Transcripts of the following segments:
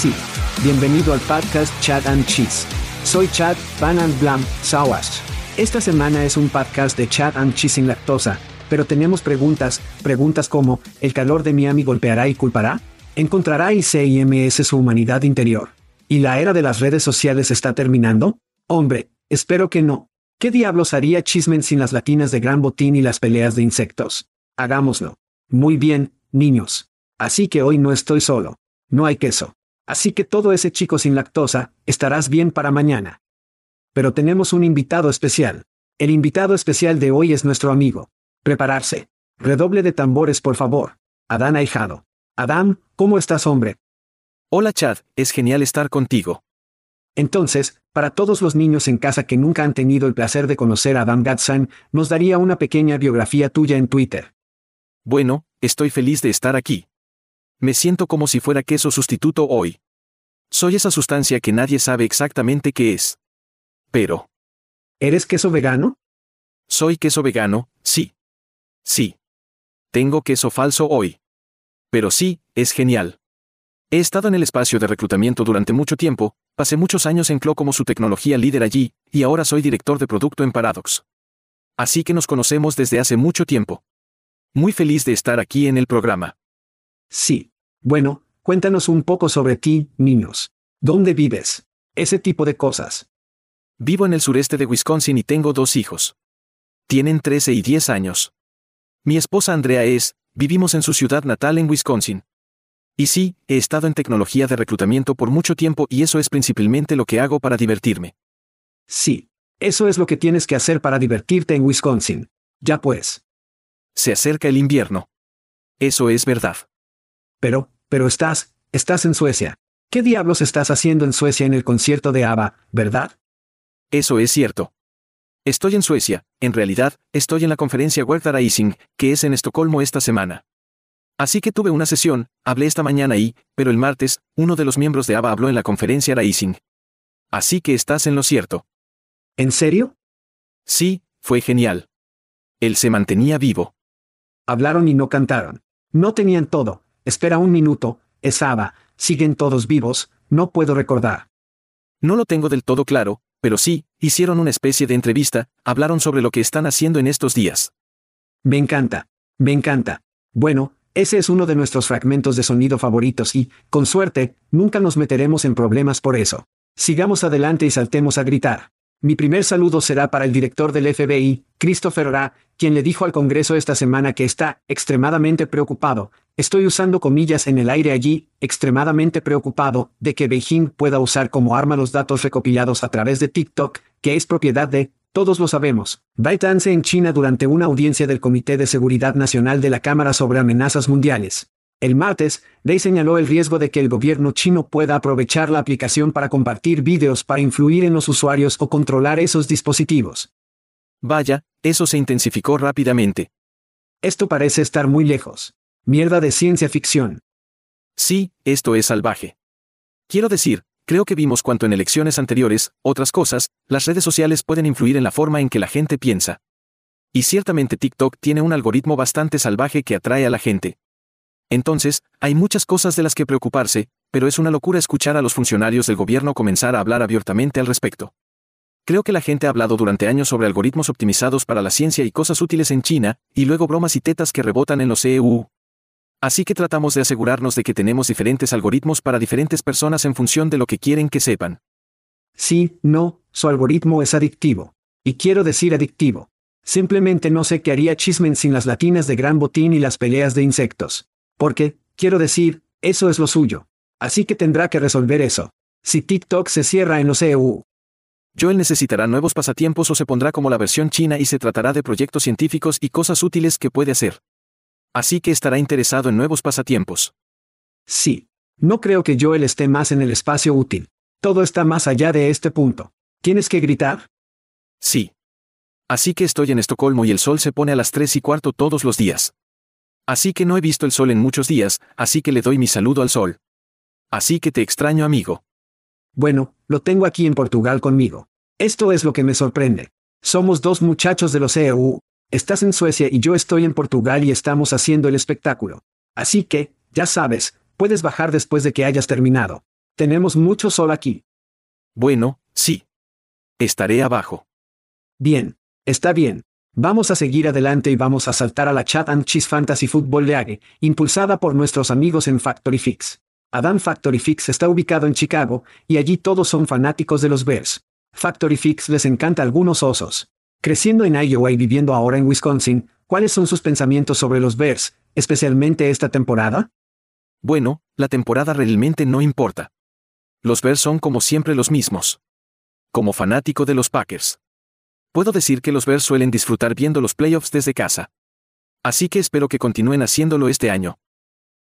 Sí. Bienvenido al podcast Chad and Cheese. Soy Chad Van and Blam Sawash. Esta semana es un podcast de Chad and Cheese sin lactosa, pero tenemos preguntas, preguntas como, ¿el calor de Miami golpeará y culpará? ¿Encontrará ICIMS su humanidad interior? ¿Y la era de las redes sociales está terminando? Hombre, espero que no. ¿Qué diablos haría Chismen sin las latinas de Gran Botín y las peleas de insectos? Hagámoslo. Muy bien, niños. Así que hoy no estoy solo. No hay queso. Así que todo ese chico sin lactosa, estarás bien para mañana. Pero tenemos un invitado especial. El invitado especial de hoy es nuestro amigo. Prepararse. Redoble de tambores, por favor. Adán Ahijado. Adán, ¿cómo estás, hombre? Hola Chad, es genial estar contigo. Entonces, para todos los niños en casa que nunca han tenido el placer de conocer a Adam Gatsan, nos daría una pequeña biografía tuya en Twitter. Bueno, estoy feliz de estar aquí. Me siento como si fuera queso sustituto hoy. Soy esa sustancia que nadie sabe exactamente qué es. Pero. ¿Eres queso vegano? Soy queso vegano, sí. Sí. Tengo queso falso hoy. Pero sí, es genial. He estado en el espacio de reclutamiento durante mucho tiempo, pasé muchos años en Clo como su tecnología líder allí, y ahora soy director de producto en Paradox. Así que nos conocemos desde hace mucho tiempo. Muy feliz de estar aquí en el programa. Sí. Bueno, cuéntanos un poco sobre ti, niños. ¿Dónde vives? Ese tipo de cosas. Vivo en el sureste de Wisconsin y tengo dos hijos. Tienen 13 y 10 años. Mi esposa Andrea es, vivimos en su ciudad natal en Wisconsin. Y sí, he estado en tecnología de reclutamiento por mucho tiempo y eso es principalmente lo que hago para divertirme. Sí. Eso es lo que tienes que hacer para divertirte en Wisconsin. Ya pues. Se acerca el invierno. Eso es verdad. Pero, pero estás, estás en Suecia. ¿Qué diablos estás haciendo en Suecia en el concierto de ABBA, verdad? Eso es cierto. Estoy en Suecia, en realidad, estoy en la conferencia World Rising, que es en Estocolmo esta semana. Así que tuve una sesión, hablé esta mañana y, pero el martes, uno de los miembros de ABBA habló en la conferencia Rising. Así que estás en lo cierto. ¿En serio? Sí, fue genial. Él se mantenía vivo. Hablaron y no cantaron. No tenían todo, Espera un minuto, es Ava, siguen todos vivos, no puedo recordar. No lo tengo del todo claro, pero sí, hicieron una especie de entrevista, hablaron sobre lo que están haciendo en estos días. Me encanta, me encanta. Bueno, ese es uno de nuestros fragmentos de sonido favoritos y, con suerte, nunca nos meteremos en problemas por eso. Sigamos adelante y saltemos a gritar. Mi primer saludo será para el director del FBI, Christopher Ra, quien le dijo al Congreso esta semana que está extremadamente preocupado, estoy usando comillas en el aire allí, extremadamente preocupado, de que Beijing pueda usar como arma los datos recopilados a través de TikTok, que es propiedad de, todos lo sabemos, ByteDance en China durante una audiencia del Comité de Seguridad Nacional de la Cámara sobre Amenazas Mundiales. El martes, Lei señaló el riesgo de que el gobierno chino pueda aprovechar la aplicación para compartir vídeos para influir en los usuarios o controlar esos dispositivos. Vaya, eso se intensificó rápidamente. Esto parece estar muy lejos. Mierda de ciencia ficción. Sí, esto es salvaje. Quiero decir, creo que vimos cuanto en elecciones anteriores, otras cosas, las redes sociales pueden influir en la forma en que la gente piensa. Y ciertamente TikTok tiene un algoritmo bastante salvaje que atrae a la gente. Entonces, hay muchas cosas de las que preocuparse, pero es una locura escuchar a los funcionarios del gobierno comenzar a hablar abiertamente al respecto. Creo que la gente ha hablado durante años sobre algoritmos optimizados para la ciencia y cosas útiles en China, y luego bromas y tetas que rebotan en los EU. Así que tratamos de asegurarnos de que tenemos diferentes algoritmos para diferentes personas en función de lo que quieren que sepan. Sí, no, su algoritmo es adictivo. Y quiero decir adictivo. Simplemente no sé qué haría Chismen sin las latinas de gran botín y las peleas de insectos. Porque, quiero decir, eso es lo suyo. Así que tendrá que resolver eso. Si TikTok se cierra en los EU. Joel necesitará nuevos pasatiempos o se pondrá como la versión china y se tratará de proyectos científicos y cosas útiles que puede hacer. Así que estará interesado en nuevos pasatiempos. Sí. No creo que Joel esté más en el espacio útil. Todo está más allá de este punto. ¿Tienes que gritar? Sí. Así que estoy en Estocolmo y el sol se pone a las tres y cuarto todos los días. Así que no he visto el sol en muchos días, así que le doy mi saludo al sol. Así que te extraño amigo. Bueno, lo tengo aquí en Portugal conmigo. Esto es lo que me sorprende. Somos dos muchachos de los EU. Estás en Suecia y yo estoy en Portugal y estamos haciendo el espectáculo. Así que, ya sabes, puedes bajar después de que hayas terminado. Tenemos mucho sol aquí. Bueno, sí. Estaré abajo. Bien. Está bien. Vamos a seguir adelante y vamos a saltar a la Chat and Cheese Fantasy Football League, impulsada por nuestros amigos en Factory Fix. Adam Factory Fix está ubicado en Chicago, y allí todos son fanáticos de los Bears. Factory Fix les encanta algunos osos. Creciendo en Iowa y viviendo ahora en Wisconsin, ¿cuáles son sus pensamientos sobre los Bears, especialmente esta temporada? Bueno, la temporada realmente no importa. Los Bears son como siempre los mismos. Como fanático de los Packers. Puedo decir que los Bears suelen disfrutar viendo los playoffs desde casa. Así que espero que continúen haciéndolo este año.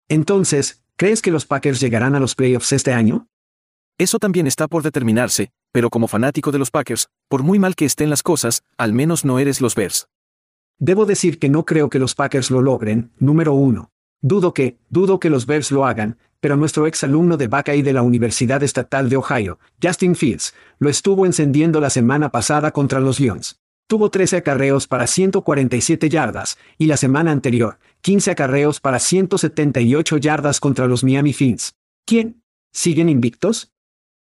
Entonces, ¿crees que los Packers llegarán a los playoffs este año? Eso también está por determinarse, pero como fanático de los Packers, por muy mal que estén las cosas, al menos no eres los Bears. Debo decir que no creo que los Packers lo logren, número uno. Dudo que, dudo que los Bears lo hagan, pero nuestro ex alumno de Buckeye de la Universidad Estatal de Ohio, Justin Fields, lo estuvo encendiendo la semana pasada contra los Lions. Tuvo 13 acarreos para 147 yardas, y la semana anterior, 15 acarreos para 178 yardas contra los Miami Fins. ¿Quién? ¿Siguen invictos?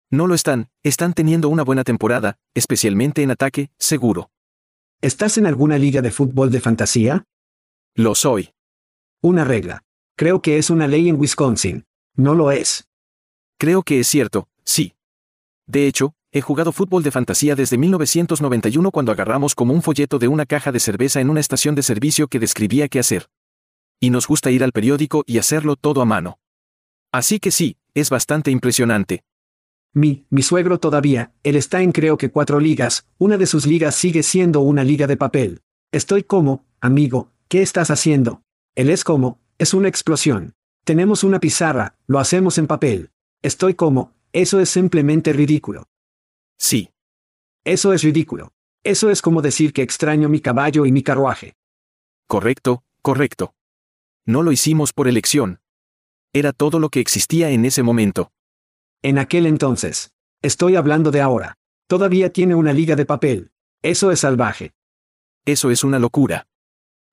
No lo están, están teniendo una buena temporada, especialmente en ataque, seguro. ¿Estás en alguna liga de fútbol de fantasía? Lo soy. Una regla. Creo que es una ley en Wisconsin. No lo es. Creo que es cierto, sí. De hecho, he jugado fútbol de fantasía desde 1991 cuando agarramos como un folleto de una caja de cerveza en una estación de servicio que describía qué hacer. Y nos gusta ir al periódico y hacerlo todo a mano. Así que sí, es bastante impresionante. Mi, mi suegro todavía, él está en creo que cuatro ligas, una de sus ligas sigue siendo una liga de papel. Estoy como, amigo, ¿qué estás haciendo? Él es como, es una explosión. Tenemos una pizarra, lo hacemos en papel. Estoy como, eso es simplemente ridículo. Sí. Eso es ridículo. Eso es como decir que extraño mi caballo y mi carruaje. Correcto, correcto. No lo hicimos por elección. Era todo lo que existía en ese momento. En aquel entonces. Estoy hablando de ahora. Todavía tiene una liga de papel. Eso es salvaje. Eso es una locura.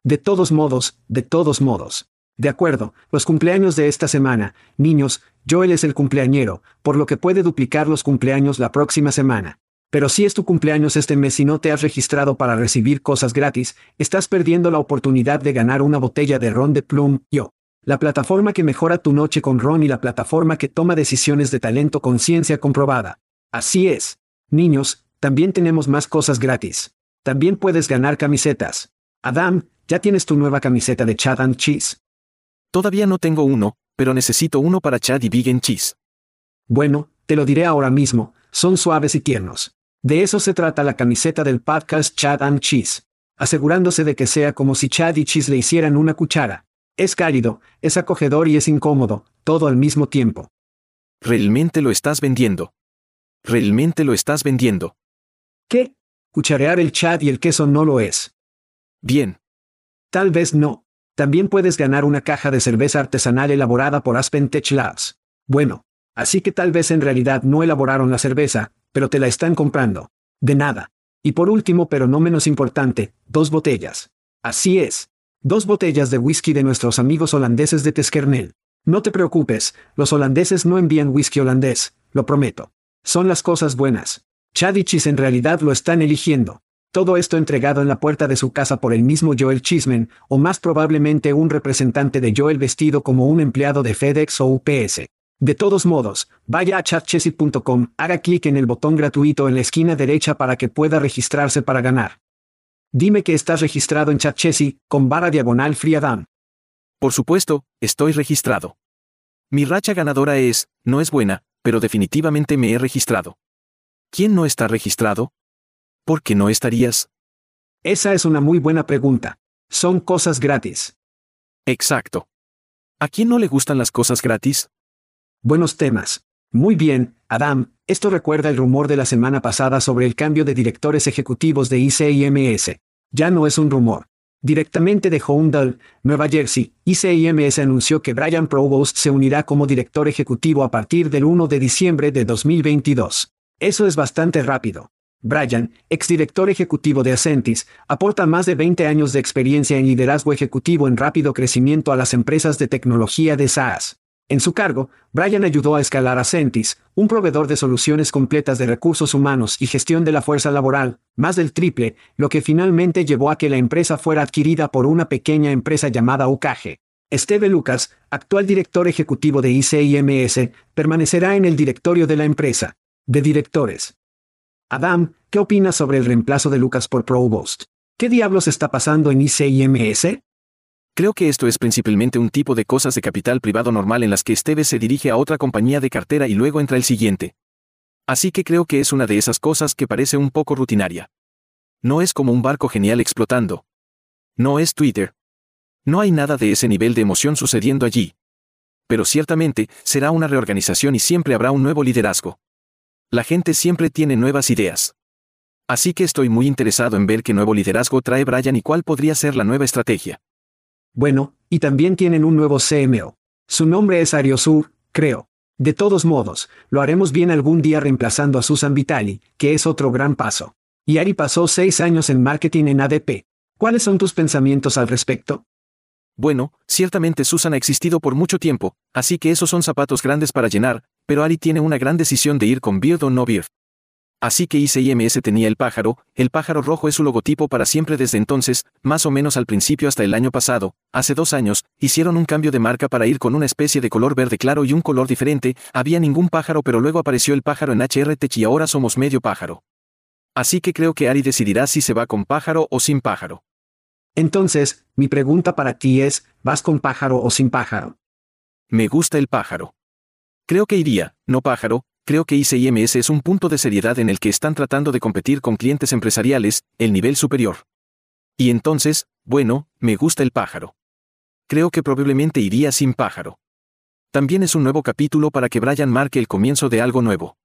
De todos modos, de todos modos. De acuerdo, los cumpleaños de esta semana, niños, Joel es el cumpleañero, por lo que puede duplicar los cumpleaños la próxima semana. Pero si es tu cumpleaños este mes y no te has registrado para recibir cosas gratis, estás perdiendo la oportunidad de ganar una botella de ron de Plum, yo. La plataforma que mejora tu noche con ron y la plataforma que toma decisiones de talento con ciencia comprobada. Así es. Niños, también tenemos más cosas gratis. También puedes ganar camisetas. Adam, ya tienes tu nueva camiseta de Chad and Cheese. Todavía no tengo uno, pero necesito uno para Chad y Big Cheese. Bueno, te lo diré ahora mismo, son suaves y tiernos. De eso se trata la camiseta del podcast Chad and Cheese. Asegurándose de que sea como si Chad y Cheese le hicieran una cuchara. Es cálido, es acogedor y es incómodo, todo al mismo tiempo. Realmente lo estás vendiendo. Realmente lo estás vendiendo. ¿Qué? Cucharear el Chad y el queso no lo es. Bien. Tal vez no. También puedes ganar una caja de cerveza artesanal elaborada por Aspen Tech Labs. Bueno, Así que tal vez en realidad no elaboraron la cerveza, pero te la están comprando. De nada. Y por último, pero no menos importante, dos botellas. Así es. Dos botellas de whisky de nuestros amigos holandeses de Teskernel. No te preocupes, los holandeses no envían whisky holandés, lo prometo. Son las cosas buenas. Chadichis en realidad lo están eligiendo. Todo esto entregado en la puerta de su casa por el mismo Joel Chismen, o más probablemente un representante de Joel vestido como un empleado de FedEx o UPS. De todos modos, vaya a chatchessy.com, haga clic en el botón gratuito en la esquina derecha para que pueda registrarse para ganar. Dime que estás registrado en ChatChessy, con barra diagonal FreeAdam. Por supuesto, estoy registrado. Mi racha ganadora es, no es buena, pero definitivamente me he registrado. ¿Quién no está registrado? ¿Por qué no estarías? Esa es una muy buena pregunta. Son cosas gratis. Exacto. ¿A quién no le gustan las cosas gratis? Buenos temas. Muy bien, Adam, esto recuerda el rumor de la semana pasada sobre el cambio de directores ejecutivos de ICIMS. Ya no es un rumor. Directamente de Houndal, Nueva Jersey, ICIMS anunció que Brian Provost se unirá como director ejecutivo a partir del 1 de diciembre de 2022. Eso es bastante rápido. Brian, exdirector ejecutivo de Ascentis, aporta más de 20 años de experiencia en liderazgo ejecutivo en rápido crecimiento a las empresas de tecnología de SaaS. En su cargo, Brian ayudó a escalar a Centis, un proveedor de soluciones completas de recursos humanos y gestión de la fuerza laboral, más del triple, lo que finalmente llevó a que la empresa fuera adquirida por una pequeña empresa llamada Ucaje. Esteve Lucas, actual director ejecutivo de ICIMS, permanecerá en el directorio de la empresa. De directores. Adam, ¿qué opinas sobre el reemplazo de Lucas por Provost? ¿Qué diablos está pasando en ICIMS? Creo que esto es principalmente un tipo de cosas de capital privado normal en las que Esteves se dirige a otra compañía de cartera y luego entra el siguiente. Así que creo que es una de esas cosas que parece un poco rutinaria. No es como un barco genial explotando. No es Twitter. No hay nada de ese nivel de emoción sucediendo allí. Pero ciertamente, será una reorganización y siempre habrá un nuevo liderazgo. La gente siempre tiene nuevas ideas. Así que estoy muy interesado en ver qué nuevo liderazgo trae Brian y cuál podría ser la nueva estrategia. Bueno, y también tienen un nuevo CMO. Su nombre es Ariosur, creo. De todos modos, lo haremos bien algún día reemplazando a Susan Vitali, que es otro gran paso. Y Ari pasó seis años en marketing en ADP. ¿Cuáles son tus pensamientos al respecto? Bueno, ciertamente Susan ha existido por mucho tiempo, así que esos son zapatos grandes para llenar, pero Ari tiene una gran decisión de ir con Beard o no Beard. Así que ICIMS tenía el pájaro, el pájaro rojo es su logotipo para siempre desde entonces, más o menos al principio hasta el año pasado, hace dos años, hicieron un cambio de marca para ir con una especie de color verde claro y un color diferente, había ningún pájaro pero luego apareció el pájaro en HR Tech y ahora somos medio pájaro. Así que creo que Ari decidirá si se va con pájaro o sin pájaro. Entonces, mi pregunta para ti es, ¿vas con pájaro o sin pájaro? Me gusta el pájaro. Creo que iría, no pájaro, creo que ICIMS es un punto de seriedad en el que están tratando de competir con clientes empresariales, el nivel superior. Y entonces, bueno, me gusta el pájaro. Creo que probablemente iría sin pájaro. También es un nuevo capítulo para que Brian marque el comienzo de algo nuevo.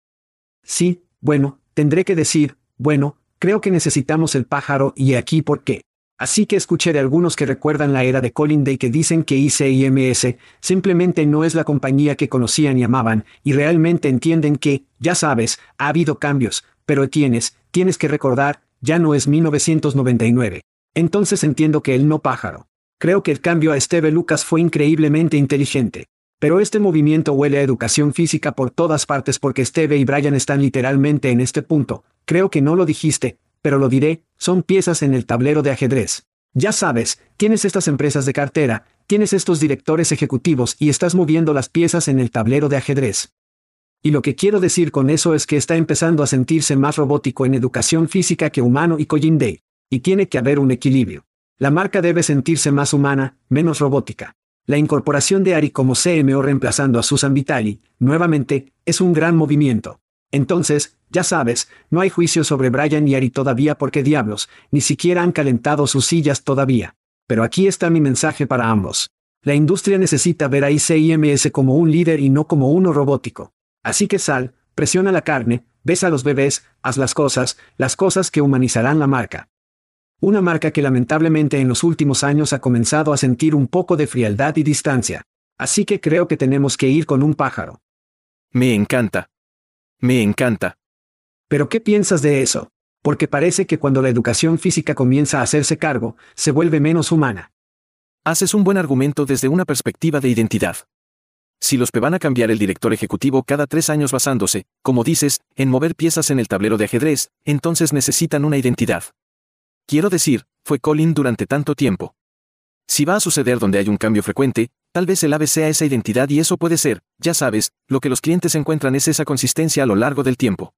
Sí, bueno, tendré que decir, bueno, creo que necesitamos el pájaro y aquí por qué. Así que escuché de algunos que recuerdan la era de Colin Day que dicen que ICIMS simplemente no es la compañía que conocían y amaban, y realmente entienden que, ya sabes, ha habido cambios, pero tienes, tienes que recordar, ya no es 1999. Entonces entiendo que el no pájaro. Creo que el cambio a Esteve Lucas fue increíblemente inteligente. Pero este movimiento huele a educación física por todas partes porque Esteve y Brian están literalmente en este punto. Creo que no lo dijiste, pero lo diré, son piezas en el tablero de ajedrez. Ya sabes, tienes estas empresas de cartera, tienes estos directores ejecutivos y estás moviendo las piezas en el tablero de ajedrez. Y lo que quiero decir con eso es que está empezando a sentirse más robótico en educación física que humano y Day. Y tiene que haber un equilibrio. La marca debe sentirse más humana, menos robótica. La incorporación de Ari como CMO reemplazando a Susan Vitali, nuevamente, es un gran movimiento. Entonces, ya sabes, no hay juicio sobre Brian y Ari todavía porque diablos, ni siquiera han calentado sus sillas todavía. Pero aquí está mi mensaje para ambos. La industria necesita ver a ICIMS como un líder y no como uno robótico. Así que sal, presiona la carne, besa a los bebés, haz las cosas, las cosas que humanizarán la marca. Una marca que lamentablemente en los últimos años ha comenzado a sentir un poco de frialdad y distancia. Así que creo que tenemos que ir con un pájaro. Me encanta. Me encanta. Pero ¿qué piensas de eso? Porque parece que cuando la educación física comienza a hacerse cargo, se vuelve menos humana. Haces un buen argumento desde una perspectiva de identidad. Si los van a cambiar el director ejecutivo cada tres años basándose, como dices, en mover piezas en el tablero de ajedrez, entonces necesitan una identidad. Quiero decir, fue Colin durante tanto tiempo. Si va a suceder donde hay un cambio frecuente, tal vez el ave sea esa identidad y eso puede ser, ya sabes, lo que los clientes encuentran es esa consistencia a lo largo del tiempo.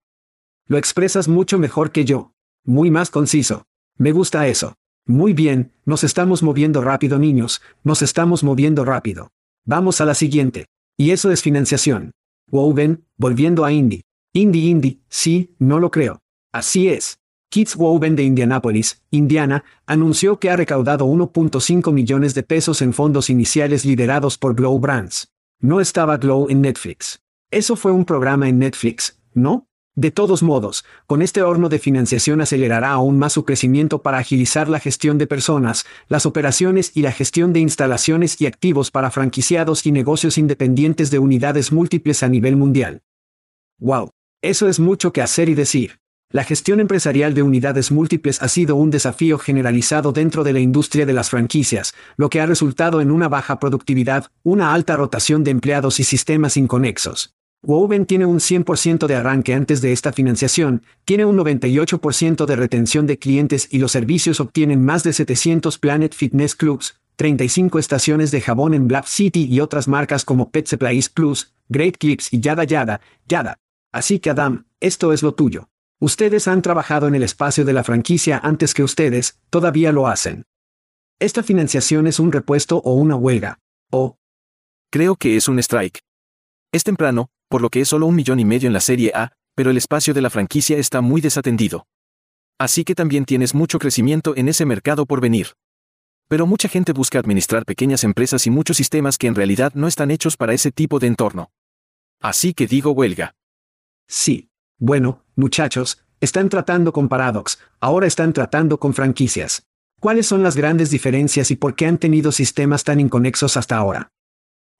Lo expresas mucho mejor que yo. Muy más conciso. Me gusta eso. Muy bien, nos estamos moviendo rápido niños, nos estamos moviendo rápido. Vamos a la siguiente. Y eso es financiación. Woven, volviendo a Indy. Indy Indy, sí, no lo creo. Así es. Kids Woven de Indianapolis, Indiana, anunció que ha recaudado 1.5 millones de pesos en fondos iniciales liderados por Glow Brands. No estaba Glow en Netflix. Eso fue un programa en Netflix, ¿no? De todos modos, con este horno de financiación acelerará aún más su crecimiento para agilizar la gestión de personas, las operaciones y la gestión de instalaciones y activos para franquiciados y negocios independientes de unidades múltiples a nivel mundial. ¡Wow! Eso es mucho que hacer y decir. La gestión empresarial de unidades múltiples ha sido un desafío generalizado dentro de la industria de las franquicias, lo que ha resultado en una baja productividad, una alta rotación de empleados y sistemas inconexos. Woven tiene un 100% de arranque antes de esta financiación, tiene un 98% de retención de clientes y los servicios obtienen más de 700 Planet Fitness Clubs, 35 estaciones de jabón en Black City y otras marcas como Pet Supplies Plus, Great Clips y yada yada, yada. Así que Adam, esto es lo tuyo. Ustedes han trabajado en el espacio de la franquicia antes que ustedes, todavía lo hacen. Esta financiación es un repuesto o una huelga. O... Creo que es un strike. Es temprano, por lo que es solo un millón y medio en la Serie A, pero el espacio de la franquicia está muy desatendido. Así que también tienes mucho crecimiento en ese mercado por venir. Pero mucha gente busca administrar pequeñas empresas y muchos sistemas que en realidad no están hechos para ese tipo de entorno. Así que digo huelga. Sí. Bueno, muchachos, están tratando con Paradox, ahora están tratando con franquicias. ¿Cuáles son las grandes diferencias y por qué han tenido sistemas tan inconexos hasta ahora?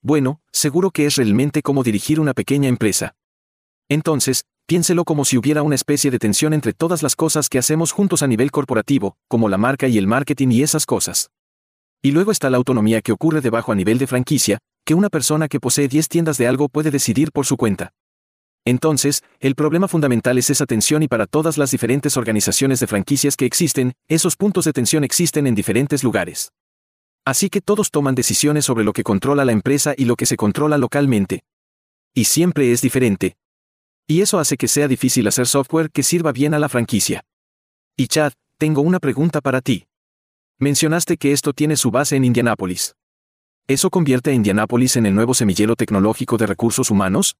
Bueno, seguro que es realmente como dirigir una pequeña empresa. Entonces, piénselo como si hubiera una especie de tensión entre todas las cosas que hacemos juntos a nivel corporativo, como la marca y el marketing y esas cosas. Y luego está la autonomía que ocurre debajo a nivel de franquicia, que una persona que posee 10 tiendas de algo puede decidir por su cuenta. Entonces, el problema fundamental es esa tensión y para todas las diferentes organizaciones de franquicias que existen, esos puntos de tensión existen en diferentes lugares. Así que todos toman decisiones sobre lo que controla la empresa y lo que se controla localmente. Y siempre es diferente. Y eso hace que sea difícil hacer software que sirva bien a la franquicia. Y Chad, tengo una pregunta para ti. Mencionaste que esto tiene su base en Indianápolis. ¿Eso convierte a Indianápolis en el nuevo semillero tecnológico de recursos humanos?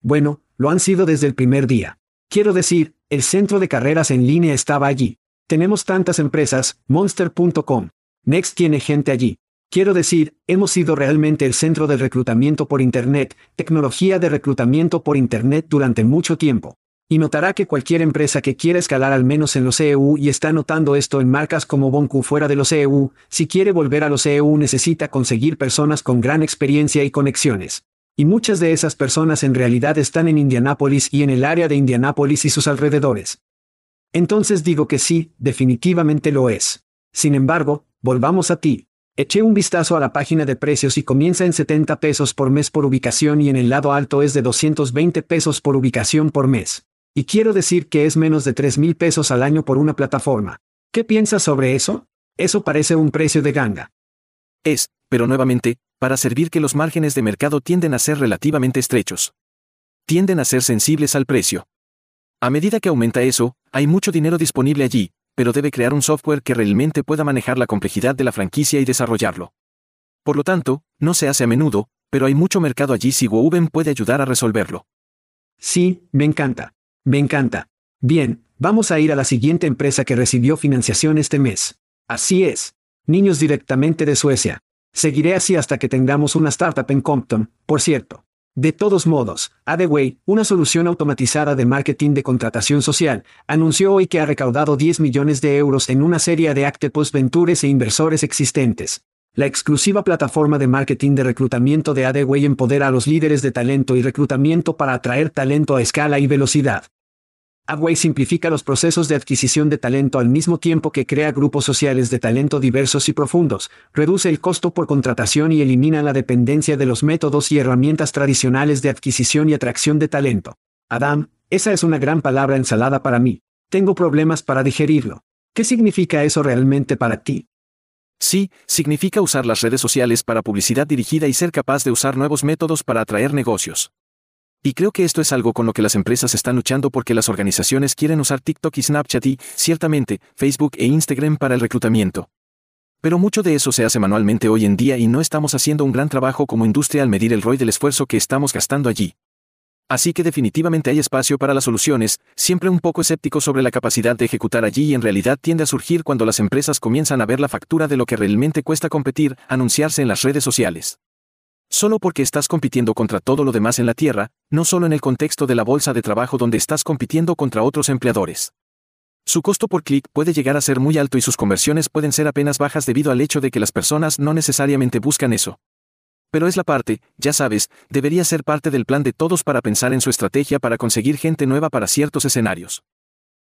Bueno, lo han sido desde el primer día. Quiero decir, el centro de carreras en línea estaba allí. Tenemos tantas empresas, monster.com, Next tiene gente allí. Quiero decir, hemos sido realmente el centro de reclutamiento por Internet, tecnología de reclutamiento por Internet durante mucho tiempo. Y notará que cualquier empresa que quiera escalar al menos en los EU y está notando esto en marcas como Bonku fuera de los EU, si quiere volver a los EU necesita conseguir personas con gran experiencia y conexiones. Y muchas de esas personas en realidad están en Indianápolis y en el área de Indianápolis y sus alrededores. Entonces digo que sí, definitivamente lo es. Sin embargo, Volvamos a ti. Eché un vistazo a la página de precios y comienza en 70 pesos por mes por ubicación y en el lado alto es de 220 pesos por ubicación por mes. Y quiero decir que es menos de 3 mil pesos al año por una plataforma. ¿Qué piensas sobre eso? Eso parece un precio de ganga. Es, pero nuevamente, para servir que los márgenes de mercado tienden a ser relativamente estrechos. Tienden a ser sensibles al precio. A medida que aumenta eso, hay mucho dinero disponible allí, pero debe crear un software que realmente pueda manejar la complejidad de la franquicia y desarrollarlo. Por lo tanto, no se hace a menudo, pero hay mucho mercado allí si Woven puede ayudar a resolverlo. Sí, me encanta. Me encanta. Bien, vamos a ir a la siguiente empresa que recibió financiación este mes. Así es. Niños directamente de Suecia. Seguiré así hasta que tengamos una startup en Compton, por cierto. De todos modos, Adeway, una solución automatizada de marketing de contratación social, anunció hoy que ha recaudado 10 millones de euros en una serie de Actepos Ventures e inversores existentes. La exclusiva plataforma de marketing de reclutamiento de Adway empodera a los líderes de talento y reclutamiento para atraer talento a escala y velocidad. Adway simplifica los procesos de adquisición de talento al mismo tiempo que crea grupos sociales de talento diversos y profundos, reduce el costo por contratación y elimina la dependencia de los métodos y herramientas tradicionales de adquisición y atracción de talento. Adam, esa es una gran palabra ensalada para mí. Tengo problemas para digerirlo. ¿Qué significa eso realmente para ti? Sí, significa usar las redes sociales para publicidad dirigida y ser capaz de usar nuevos métodos para atraer negocios. Y creo que esto es algo con lo que las empresas están luchando porque las organizaciones quieren usar TikTok y Snapchat y, ciertamente, Facebook e Instagram para el reclutamiento. Pero mucho de eso se hace manualmente hoy en día y no estamos haciendo un gran trabajo como industria al medir el ROI del esfuerzo que estamos gastando allí. Así que definitivamente hay espacio para las soluciones, siempre un poco escéptico sobre la capacidad de ejecutar allí y en realidad tiende a surgir cuando las empresas comienzan a ver la factura de lo que realmente cuesta competir, anunciarse en las redes sociales. Solo porque estás compitiendo contra todo lo demás en la Tierra, no solo en el contexto de la bolsa de trabajo donde estás compitiendo contra otros empleadores. Su costo por clic puede llegar a ser muy alto y sus conversiones pueden ser apenas bajas debido al hecho de que las personas no necesariamente buscan eso. Pero es la parte, ya sabes, debería ser parte del plan de todos para pensar en su estrategia para conseguir gente nueva para ciertos escenarios.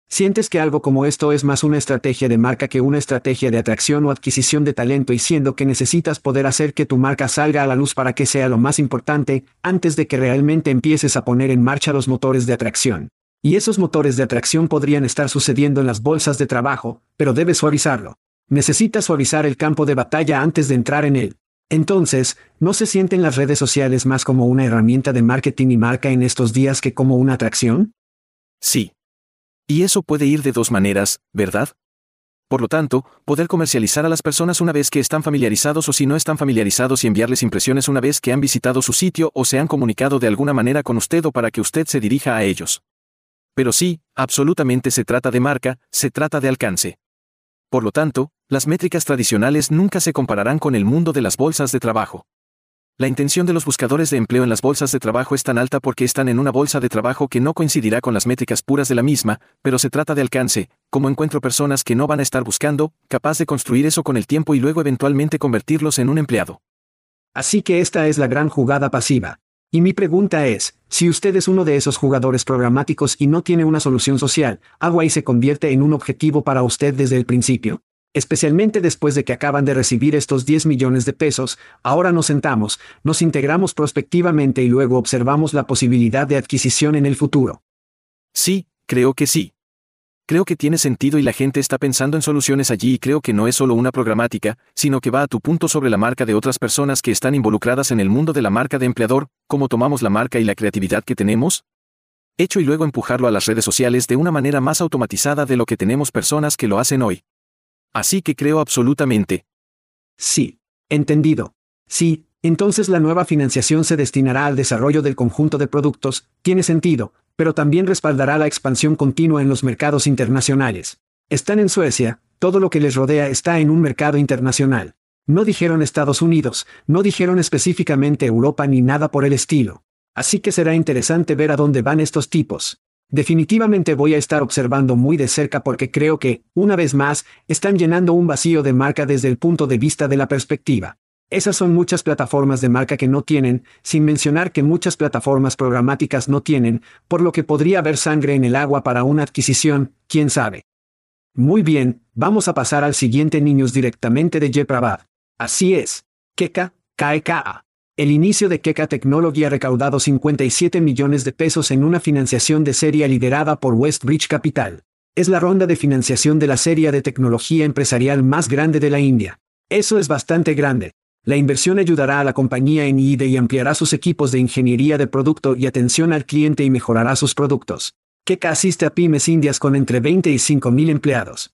¿Sientes que algo como esto es más una estrategia de marca que una estrategia de atracción o adquisición de talento y siendo que necesitas poder hacer que tu marca salga a la luz para que sea lo más importante, antes de que realmente empieces a poner en marcha los motores de atracción? Y esos motores de atracción podrían estar sucediendo en las bolsas de trabajo, pero debes suavizarlo. Necesitas suavizar el campo de batalla antes de entrar en él. Entonces, ¿no se sienten las redes sociales más como una herramienta de marketing y marca en estos días que como una atracción? Sí. Y eso puede ir de dos maneras, ¿verdad? Por lo tanto, poder comercializar a las personas una vez que están familiarizados o si no están familiarizados y enviarles impresiones una vez que han visitado su sitio o se han comunicado de alguna manera con usted o para que usted se dirija a ellos. Pero sí, absolutamente se trata de marca, se trata de alcance. Por lo tanto, las métricas tradicionales nunca se compararán con el mundo de las bolsas de trabajo. La intención de los buscadores de empleo en las bolsas de trabajo es tan alta porque están en una bolsa de trabajo que no coincidirá con las métricas puras de la misma, pero se trata de alcance, como encuentro personas que no van a estar buscando, capaz de construir eso con el tiempo y luego eventualmente convertirlos en un empleado. Así que esta es la gran jugada pasiva. Y mi pregunta es, si usted es uno de esos jugadores programáticos y no tiene una solución social, y se convierte en un objetivo para usted desde el principio. Especialmente después de que acaban de recibir estos 10 millones de pesos, ahora nos sentamos, nos integramos prospectivamente y luego observamos la posibilidad de adquisición en el futuro. Sí, creo que sí. Creo que tiene sentido y la gente está pensando en soluciones allí y creo que no es solo una programática, sino que va a tu punto sobre la marca de otras personas que están involucradas en el mundo de la marca de empleador, cómo tomamos la marca y la creatividad que tenemos. Hecho y luego empujarlo a las redes sociales de una manera más automatizada de lo que tenemos personas que lo hacen hoy. Así que creo absolutamente. Sí. Entendido. Sí, entonces la nueva financiación se destinará al desarrollo del conjunto de productos, tiene sentido, pero también respaldará la expansión continua en los mercados internacionales. Están en Suecia, todo lo que les rodea está en un mercado internacional. No dijeron Estados Unidos, no dijeron específicamente Europa ni nada por el estilo. Así que será interesante ver a dónde van estos tipos. Definitivamente voy a estar observando muy de cerca porque creo que, una vez más, están llenando un vacío de marca desde el punto de vista de la perspectiva. Esas son muchas plataformas de marca que no tienen, sin mencionar que muchas plataformas programáticas no tienen, por lo que podría haber sangre en el agua para una adquisición, quién sabe. Muy bien, vamos a pasar al siguiente niños directamente de Jeprabad. Así es. Keka, KEKA. El inicio de Keka Technology ha recaudado 57 millones de pesos en una financiación de serie liderada por Westbridge Capital. Es la ronda de financiación de la serie de tecnología empresarial más grande de la India. Eso es bastante grande. La inversión ayudará a la compañía en IDE y ampliará sus equipos de ingeniería de producto y atención al cliente y mejorará sus productos. Keka asiste a pymes indias con entre 20 y 5 mil empleados.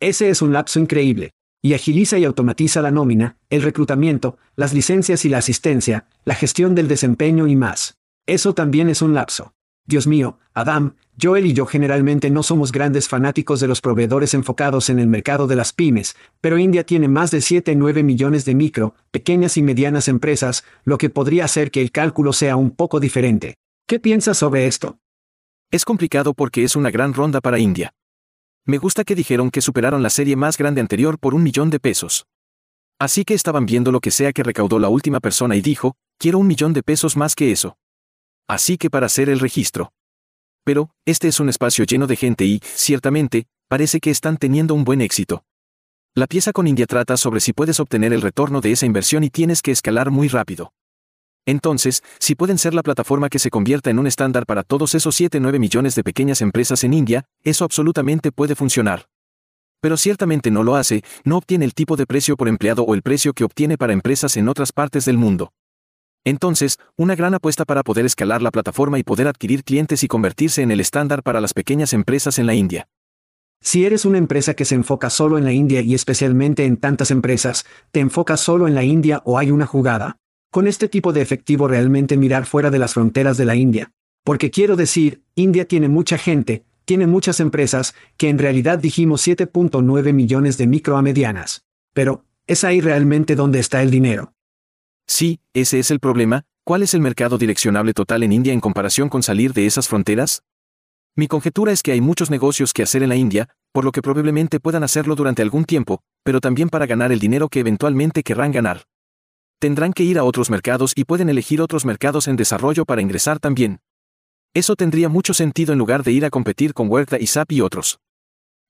Ese es un lapso increíble. Y agiliza y automatiza la nómina, el reclutamiento, las licencias y la asistencia, la gestión del desempeño y más. Eso también es un lapso. Dios mío, Adam, Joel y yo generalmente no somos grandes fanáticos de los proveedores enfocados en el mercado de las pymes, pero India tiene más de 7-9 millones de micro, pequeñas y medianas empresas, lo que podría hacer que el cálculo sea un poco diferente. ¿Qué piensas sobre esto? Es complicado porque es una gran ronda para India. Me gusta que dijeron que superaron la serie más grande anterior por un millón de pesos. Así que estaban viendo lo que sea que recaudó la última persona y dijo, quiero un millón de pesos más que eso. Así que para hacer el registro. Pero, este es un espacio lleno de gente y, ciertamente, parece que están teniendo un buen éxito. La pieza con India trata sobre si puedes obtener el retorno de esa inversión y tienes que escalar muy rápido. Entonces, si pueden ser la plataforma que se convierta en un estándar para todos esos 7-9 millones de pequeñas empresas en India, eso absolutamente puede funcionar. Pero ciertamente no lo hace, no obtiene el tipo de precio por empleado o el precio que obtiene para empresas en otras partes del mundo. Entonces, una gran apuesta para poder escalar la plataforma y poder adquirir clientes y convertirse en el estándar para las pequeñas empresas en la India. Si eres una empresa que se enfoca solo en la India y especialmente en tantas empresas, ¿te enfocas solo en la India o hay una jugada? Con este tipo de efectivo realmente mirar fuera de las fronteras de la India. Porque quiero decir, India tiene mucha gente, tiene muchas empresas, que en realidad dijimos 7.9 millones de micro a medianas. Pero, ¿es ahí realmente donde está el dinero? Sí, ese es el problema. ¿Cuál es el mercado direccionable total en India en comparación con salir de esas fronteras? Mi conjetura es que hay muchos negocios que hacer en la India, por lo que probablemente puedan hacerlo durante algún tiempo, pero también para ganar el dinero que eventualmente querrán ganar tendrán que ir a otros mercados y pueden elegir otros mercados en desarrollo para ingresar también. Eso tendría mucho sentido en lugar de ir a competir con Huerta y SAP y otros.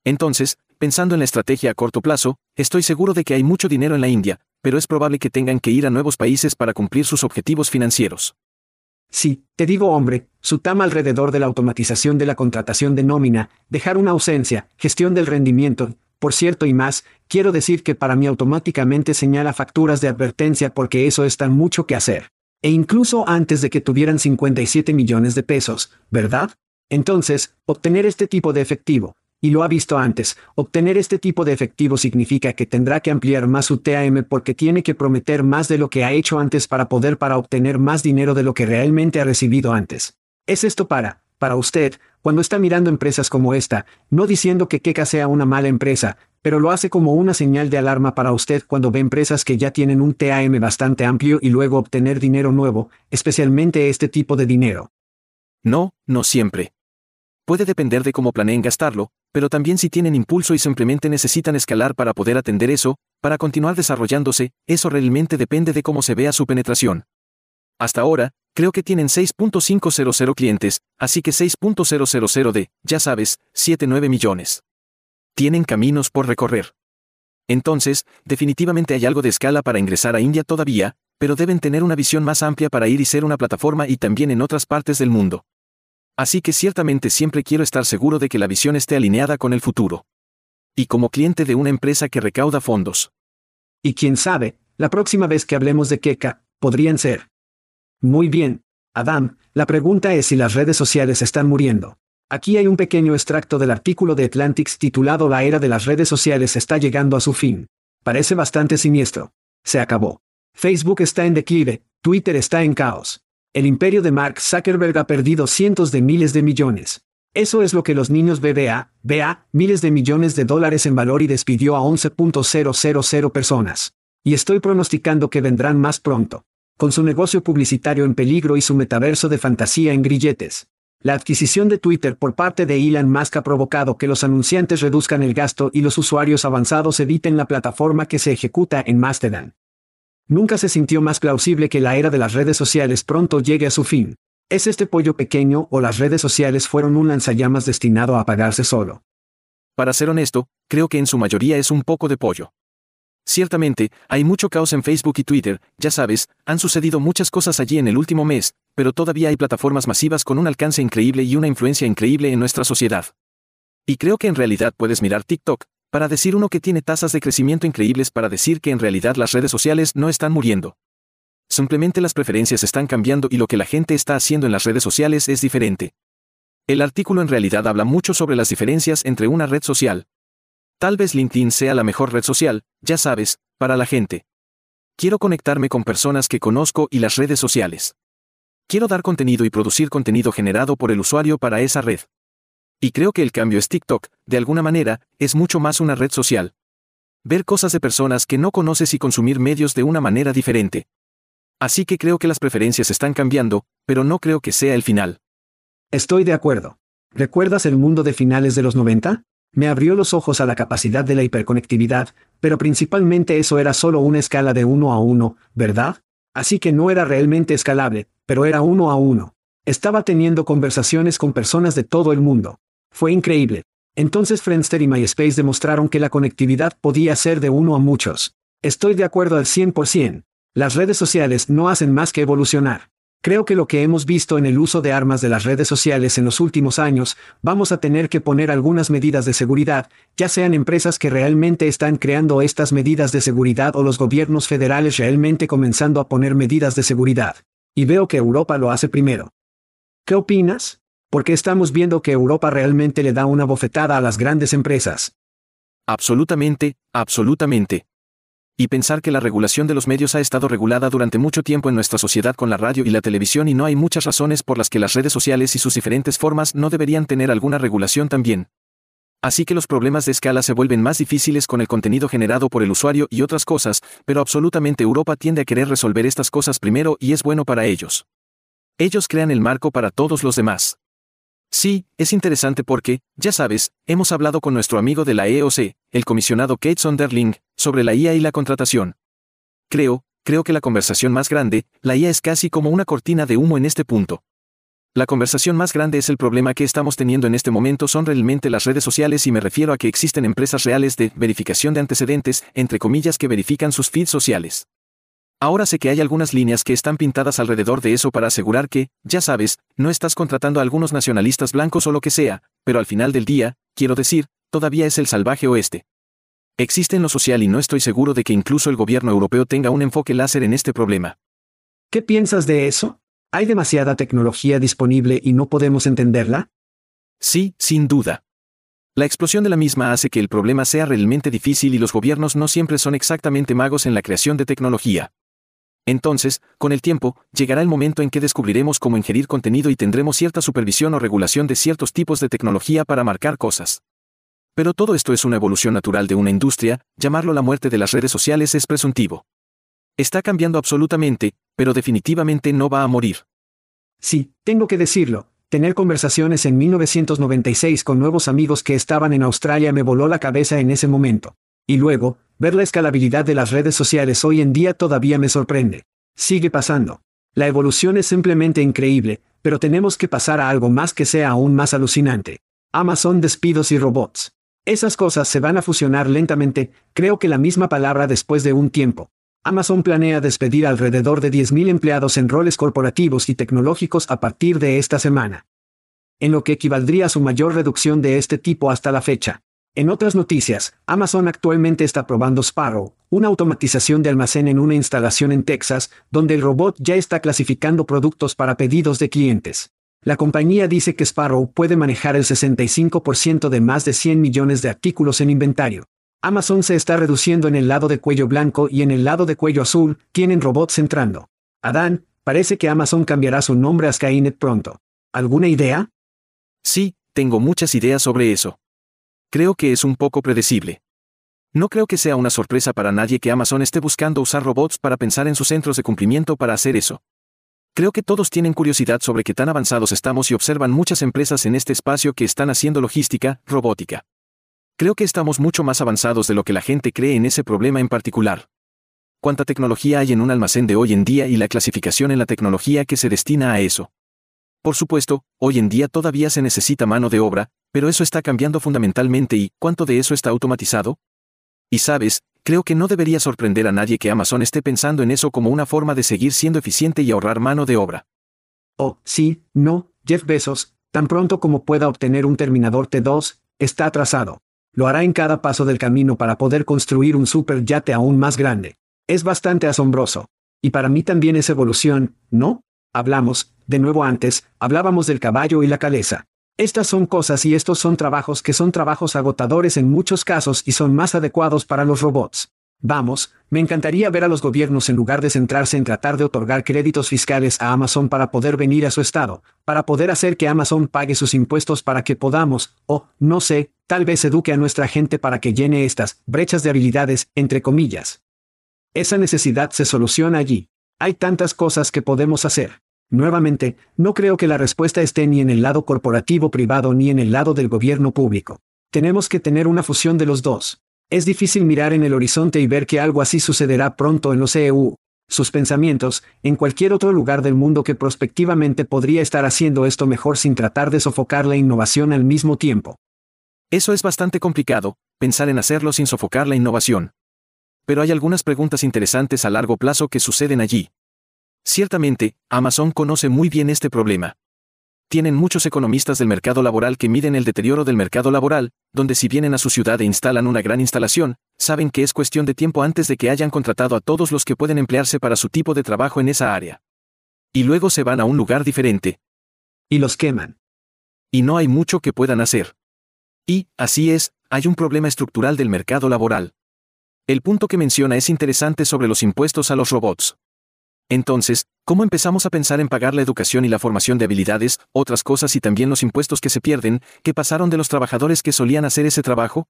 Entonces, pensando en la estrategia a corto plazo, estoy seguro de que hay mucho dinero en la India, pero es probable que tengan que ir a nuevos países para cumplir sus objetivos financieros. Sí, te digo hombre, su tama alrededor de la automatización de la contratación de nómina, dejar una ausencia, gestión del rendimiento, por cierto y más, quiero decir que para mí automáticamente señala facturas de advertencia porque eso es tan mucho que hacer. E incluso antes de que tuvieran 57 millones de pesos, ¿verdad? Entonces, obtener este tipo de efectivo, y lo ha visto antes, obtener este tipo de efectivo significa que tendrá que ampliar más su TAM porque tiene que prometer más de lo que ha hecho antes para poder para obtener más dinero de lo que realmente ha recibido antes. ¿Es esto para, para usted, cuando está mirando empresas como esta, no diciendo que Keka sea una mala empresa, pero lo hace como una señal de alarma para usted cuando ve empresas que ya tienen un TAM bastante amplio y luego obtener dinero nuevo, especialmente este tipo de dinero. No, no siempre. Puede depender de cómo planeen gastarlo, pero también si tienen impulso y simplemente necesitan escalar para poder atender eso, para continuar desarrollándose, eso realmente depende de cómo se vea su penetración. Hasta ahora, creo que tienen 6.500 clientes, así que 6.000 de, ya sabes, 7-9 millones. Tienen caminos por recorrer. Entonces, definitivamente hay algo de escala para ingresar a India todavía, pero deben tener una visión más amplia para ir y ser una plataforma y también en otras partes del mundo. Así que ciertamente siempre quiero estar seguro de que la visión esté alineada con el futuro. Y como cliente de una empresa que recauda fondos. Y quién sabe, la próxima vez que hablemos de Keka, podrían ser muy bien. Adam, la pregunta es si las redes sociales están muriendo. Aquí hay un pequeño extracto del artículo de Atlantics titulado La era de las redes sociales está llegando a su fin. Parece bastante siniestro. Se acabó. Facebook está en declive, Twitter está en caos. El imperio de Mark Zuckerberg ha perdido cientos de miles de millones. Eso es lo que los niños BBA, BA, miles de millones de dólares en valor y despidió a 11.000 personas. Y estoy pronosticando que vendrán más pronto con su negocio publicitario en peligro y su metaverso de fantasía en grilletes. La adquisición de Twitter por parte de Elon Musk ha provocado que los anunciantes reduzcan el gasto y los usuarios avanzados eviten la plataforma que se ejecuta en Mastodon. Nunca se sintió más plausible que la era de las redes sociales pronto llegue a su fin. ¿Es este pollo pequeño o las redes sociales fueron un lanzallamas destinado a apagarse solo? Para ser honesto, creo que en su mayoría es un poco de pollo. Ciertamente, hay mucho caos en Facebook y Twitter, ya sabes, han sucedido muchas cosas allí en el último mes, pero todavía hay plataformas masivas con un alcance increíble y una influencia increíble en nuestra sociedad. Y creo que en realidad puedes mirar TikTok, para decir uno que tiene tasas de crecimiento increíbles para decir que en realidad las redes sociales no están muriendo. Simplemente las preferencias están cambiando y lo que la gente está haciendo en las redes sociales es diferente. El artículo en realidad habla mucho sobre las diferencias entre una red social, Tal vez LinkedIn sea la mejor red social, ya sabes, para la gente. Quiero conectarme con personas que conozco y las redes sociales. Quiero dar contenido y producir contenido generado por el usuario para esa red. Y creo que el cambio es TikTok, de alguna manera, es mucho más una red social. Ver cosas de personas que no conoces y consumir medios de una manera diferente. Así que creo que las preferencias están cambiando, pero no creo que sea el final. Estoy de acuerdo. ¿Recuerdas el mundo de finales de los 90? Me abrió los ojos a la capacidad de la hiperconectividad, pero principalmente eso era solo una escala de uno a uno, ¿verdad? Así que no era realmente escalable, pero era uno a uno. Estaba teniendo conversaciones con personas de todo el mundo. Fue increíble. Entonces Friendster y MySpace demostraron que la conectividad podía ser de uno a muchos. Estoy de acuerdo al 100%. Las redes sociales no hacen más que evolucionar. Creo que lo que hemos visto en el uso de armas de las redes sociales en los últimos años, vamos a tener que poner algunas medidas de seguridad, ya sean empresas que realmente están creando estas medidas de seguridad o los gobiernos federales realmente comenzando a poner medidas de seguridad. Y veo que Europa lo hace primero. ¿Qué opinas? Porque estamos viendo que Europa realmente le da una bofetada a las grandes empresas. Absolutamente, absolutamente. Y pensar que la regulación de los medios ha estado regulada durante mucho tiempo en nuestra sociedad con la radio y la televisión y no hay muchas razones por las que las redes sociales y sus diferentes formas no deberían tener alguna regulación también. Así que los problemas de escala se vuelven más difíciles con el contenido generado por el usuario y otras cosas, pero absolutamente Europa tiende a querer resolver estas cosas primero y es bueno para ellos. Ellos crean el marco para todos los demás. Sí, es interesante porque, ya sabes, hemos hablado con nuestro amigo de la EOC, el comisionado Kate Sonderling, sobre la IA y la contratación. Creo, creo que la conversación más grande, la IA es casi como una cortina de humo en este punto. La conversación más grande es el problema que estamos teniendo en este momento son realmente las redes sociales y me refiero a que existen empresas reales de verificación de antecedentes, entre comillas, que verifican sus feeds sociales. Ahora sé que hay algunas líneas que están pintadas alrededor de eso para asegurar que, ya sabes, no estás contratando a algunos nacionalistas blancos o lo que sea, pero al final del día, quiero decir, todavía es el salvaje oeste. Existe en lo social y no estoy seguro de que incluso el gobierno europeo tenga un enfoque láser en este problema. ¿Qué piensas de eso? ¿Hay demasiada tecnología disponible y no podemos entenderla? Sí, sin duda. La explosión de la misma hace que el problema sea realmente difícil y los gobiernos no siempre son exactamente magos en la creación de tecnología. Entonces, con el tiempo, llegará el momento en que descubriremos cómo ingerir contenido y tendremos cierta supervisión o regulación de ciertos tipos de tecnología para marcar cosas. Pero todo esto es una evolución natural de una industria, llamarlo la muerte de las redes sociales es presuntivo. Está cambiando absolutamente, pero definitivamente no va a morir. Sí, tengo que decirlo, tener conversaciones en 1996 con nuevos amigos que estaban en Australia me voló la cabeza en ese momento. Y luego, ver la escalabilidad de las redes sociales hoy en día todavía me sorprende. Sigue pasando. La evolución es simplemente increíble, pero tenemos que pasar a algo más que sea aún más alucinante. Amazon despidos y robots. Esas cosas se van a fusionar lentamente, creo que la misma palabra después de un tiempo. Amazon planea despedir alrededor de 10.000 empleados en roles corporativos y tecnológicos a partir de esta semana. En lo que equivaldría a su mayor reducción de este tipo hasta la fecha. En otras noticias, Amazon actualmente está probando Sparrow, una automatización de almacén en una instalación en Texas, donde el robot ya está clasificando productos para pedidos de clientes. La compañía dice que Sparrow puede manejar el 65% de más de 100 millones de artículos en inventario. Amazon se está reduciendo en el lado de cuello blanco y en el lado de cuello azul, tienen robots entrando. Adán, parece que Amazon cambiará su nombre a Skynet pronto. ¿Alguna idea? Sí, tengo muchas ideas sobre eso. Creo que es un poco predecible. No creo que sea una sorpresa para nadie que Amazon esté buscando usar robots para pensar en sus centros de cumplimiento para hacer eso. Creo que todos tienen curiosidad sobre qué tan avanzados estamos y observan muchas empresas en este espacio que están haciendo logística, robótica. Creo que estamos mucho más avanzados de lo que la gente cree en ese problema en particular. Cuánta tecnología hay en un almacén de hoy en día y la clasificación en la tecnología que se destina a eso. Por supuesto, hoy en día todavía se necesita mano de obra, pero eso está cambiando fundamentalmente y ¿cuánto de eso está automatizado? Y sabes, creo que no debería sorprender a nadie que Amazon esté pensando en eso como una forma de seguir siendo eficiente y ahorrar mano de obra. Oh, sí, no, Jeff Bezos, tan pronto como pueda obtener un terminador T2, está atrasado. Lo hará en cada paso del camino para poder construir un superyate aún más grande. Es bastante asombroso. Y para mí también es evolución, ¿no? Hablamos, de nuevo antes, hablábamos del caballo y la caleza. Estas son cosas y estos son trabajos que son trabajos agotadores en muchos casos y son más adecuados para los robots. Vamos, me encantaría ver a los gobiernos en lugar de centrarse en tratar de otorgar créditos fiscales a Amazon para poder venir a su estado, para poder hacer que Amazon pague sus impuestos para que podamos, o, no sé, tal vez eduque a nuestra gente para que llene estas brechas de habilidades, entre comillas. Esa necesidad se soluciona allí. Hay tantas cosas que podemos hacer. Nuevamente, no creo que la respuesta esté ni en el lado corporativo privado ni en el lado del gobierno público. Tenemos que tener una fusión de los dos. Es difícil mirar en el horizonte y ver que algo así sucederá pronto en los EU. Sus pensamientos, en cualquier otro lugar del mundo que prospectivamente podría estar haciendo esto mejor sin tratar de sofocar la innovación al mismo tiempo. Eso es bastante complicado, pensar en hacerlo sin sofocar la innovación. Pero hay algunas preguntas interesantes a largo plazo que suceden allí. Ciertamente, Amazon conoce muy bien este problema. Tienen muchos economistas del mercado laboral que miden el deterioro del mercado laboral, donde si vienen a su ciudad e instalan una gran instalación, saben que es cuestión de tiempo antes de que hayan contratado a todos los que pueden emplearse para su tipo de trabajo en esa área. Y luego se van a un lugar diferente. Y los queman. Y no hay mucho que puedan hacer. Y, así es, hay un problema estructural del mercado laboral. El punto que menciona es interesante sobre los impuestos a los robots. Entonces, ¿cómo empezamos a pensar en pagar la educación y la formación de habilidades, otras cosas y también los impuestos que se pierden, que pasaron de los trabajadores que solían hacer ese trabajo?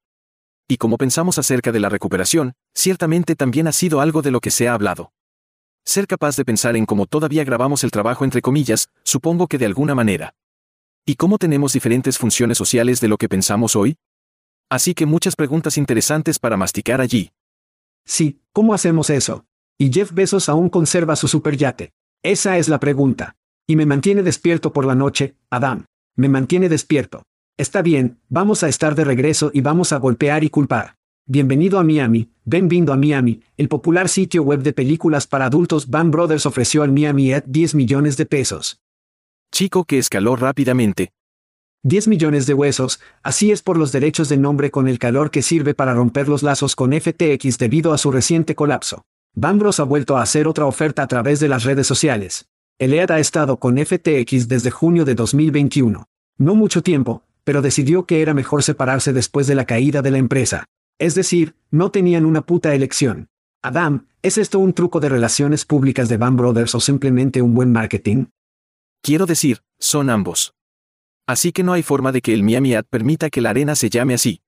Y como pensamos acerca de la recuperación, ciertamente también ha sido algo de lo que se ha hablado. Ser capaz de pensar en cómo todavía grabamos el trabajo entre comillas, supongo que de alguna manera. ¿Y cómo tenemos diferentes funciones sociales de lo que pensamos hoy? Así que muchas preguntas interesantes para masticar allí. Sí, ¿cómo hacemos eso? Y Jeff Bezos aún conserva su superyate. Esa es la pregunta. Y me mantiene despierto por la noche, Adam. Me mantiene despierto. Está bien, vamos a estar de regreso y vamos a golpear y culpar. Bienvenido a Miami, bienvenido a Miami, el popular sitio web de películas para adultos Band Brothers ofreció al Miami Ed 10 millones de pesos. Chico que escaló rápidamente. 10 millones de huesos, así es por los derechos de nombre con el calor que sirve para romper los lazos con FTX debido a su reciente colapso. Bambros ha vuelto a hacer otra oferta a través de las redes sociales. Elead ha estado con FTX desde junio de 2021. No mucho tiempo, pero decidió que era mejor separarse después de la caída de la empresa. Es decir, no tenían una puta elección. Adam, ¿es esto un truco de relaciones públicas de Bam Brothers o simplemente un buen marketing? Quiero decir, son ambos. Así que no hay forma de que el Miami Ad permita que la arena se llame así.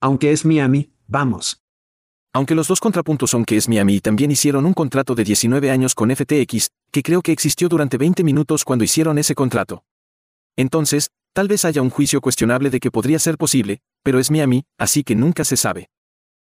Aunque es Miami, vamos. Aunque los dos contrapuntos son que es Miami y también hicieron un contrato de 19 años con FTX, que creo que existió durante 20 minutos cuando hicieron ese contrato. Entonces, tal vez haya un juicio cuestionable de que podría ser posible, pero es Miami, así que nunca se sabe.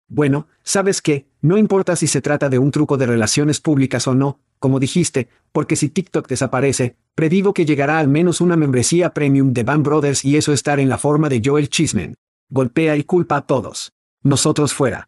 Bueno, ¿sabes qué? No importa si se trata de un truco de relaciones públicas o no, como dijiste, porque si TikTok desaparece, predigo que llegará al menos una membresía premium de Band Brothers y eso estar en la forma de Joel Chismen. Golpea y culpa a todos. Nosotros fuera.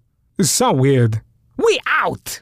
So weird. We out!